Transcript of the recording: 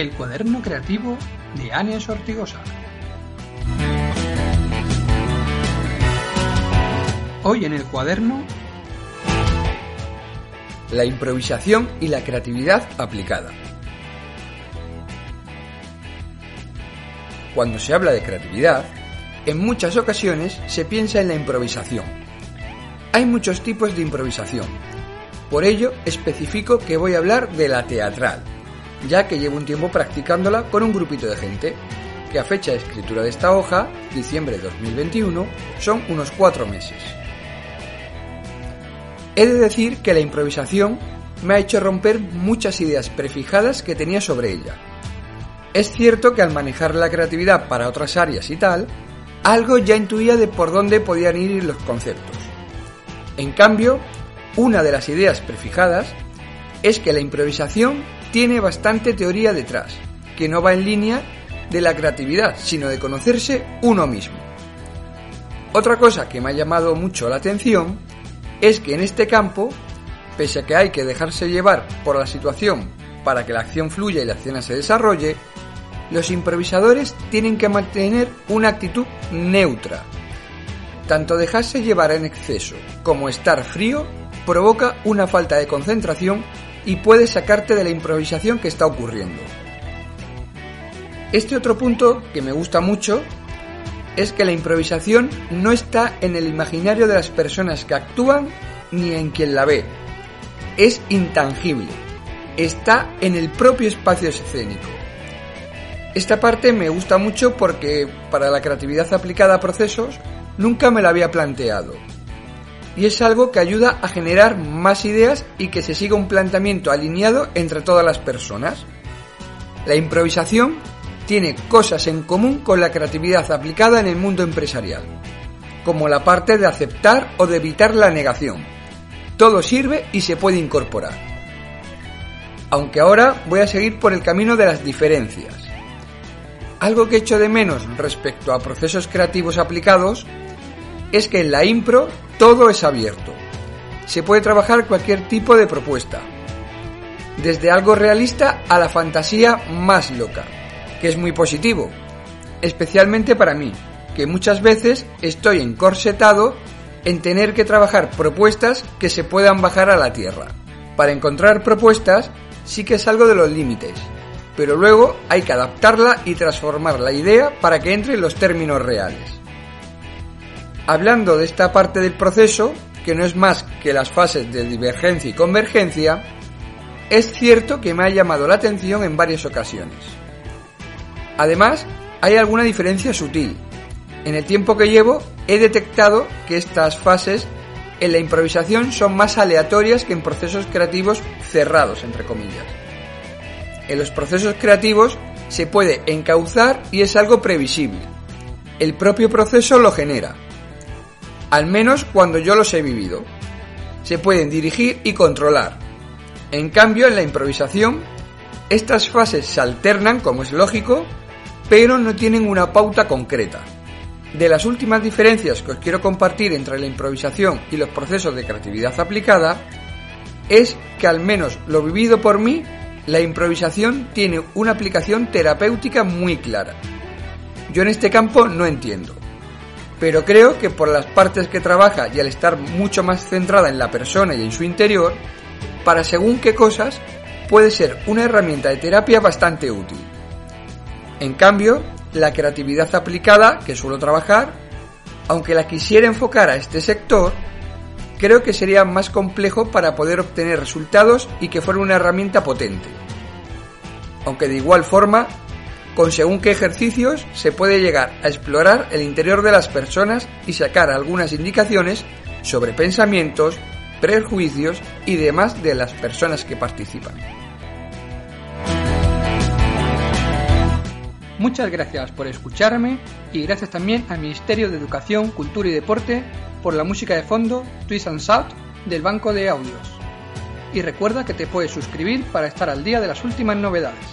El cuaderno creativo de Ania Sortigosa. Hoy en el cuaderno La improvisación y la creatividad aplicada. Cuando se habla de creatividad, en muchas ocasiones se piensa en la improvisación. Hay muchos tipos de improvisación. Por ello, especifico que voy a hablar de la teatral, ya que llevo un tiempo practicándola con un grupito de gente, que a fecha de escritura de esta hoja, diciembre de 2021, son unos cuatro meses. He de decir que la improvisación me ha hecho romper muchas ideas prefijadas que tenía sobre ella. Es cierto que al manejar la creatividad para otras áreas y tal, algo ya intuía de por dónde podían ir los conceptos. En cambio, una de las ideas prefijadas es que la improvisación tiene bastante teoría detrás, que no va en línea de la creatividad, sino de conocerse uno mismo. Otra cosa que me ha llamado mucho la atención es que en este campo, pese a que hay que dejarse llevar por la situación para que la acción fluya y la escena se desarrolle, los improvisadores tienen que mantener una actitud neutra. Tanto dejarse llevar en exceso como estar frío provoca una falta de concentración y puede sacarte de la improvisación que está ocurriendo. Este otro punto que me gusta mucho es que la improvisación no está en el imaginario de las personas que actúan ni en quien la ve. Es intangible. Está en el propio espacio escénico. Esta parte me gusta mucho porque para la creatividad aplicada a procesos nunca me la había planteado. Y es algo que ayuda a generar más ideas y que se siga un planteamiento alineado entre todas las personas. La improvisación tiene cosas en común con la creatividad aplicada en el mundo empresarial, como la parte de aceptar o de evitar la negación. Todo sirve y se puede incorporar. Aunque ahora voy a seguir por el camino de las diferencias. Algo que echo de menos respecto a procesos creativos aplicados es que en la impro todo es abierto. Se puede trabajar cualquier tipo de propuesta, desde algo realista a la fantasía más loca, que es muy positivo, especialmente para mí, que muchas veces estoy encorsetado en tener que trabajar propuestas que se puedan bajar a la tierra. Para encontrar propuestas sí que salgo de los límites, pero luego hay que adaptarla y transformar la idea para que entre en los términos reales. Hablando de esta parte del proceso, que no es más que las fases de divergencia y convergencia, es cierto que me ha llamado la atención en varias ocasiones. Además, hay alguna diferencia sutil. En el tiempo que llevo, he detectado que estas fases en la improvisación son más aleatorias que en procesos creativos cerrados, entre comillas. En los procesos creativos se puede encauzar y es algo previsible. El propio proceso lo genera. Al menos cuando yo los he vivido. Se pueden dirigir y controlar. En cambio, en la improvisación, estas fases se alternan, como es lógico, pero no tienen una pauta concreta. De las últimas diferencias que os quiero compartir entre la improvisación y los procesos de creatividad aplicada, es que al menos lo vivido por mí la improvisación tiene una aplicación terapéutica muy clara. Yo en este campo no entiendo, pero creo que por las partes que trabaja y al estar mucho más centrada en la persona y en su interior, para según qué cosas puede ser una herramienta de terapia bastante útil. En cambio, la creatividad aplicada que suelo trabajar, aunque la quisiera enfocar a este sector, creo que sería más complejo para poder obtener resultados y que fuera una herramienta potente. Aunque de igual forma, con según qué ejercicios se puede llegar a explorar el interior de las personas y sacar algunas indicaciones sobre pensamientos, prejuicios y demás de las personas que participan. Muchas gracias por escucharme y gracias también al Ministerio de Educación, Cultura y Deporte por la música de fondo Twist and Shout del Banco de Audios. Y recuerda que te puedes suscribir para estar al día de las últimas novedades.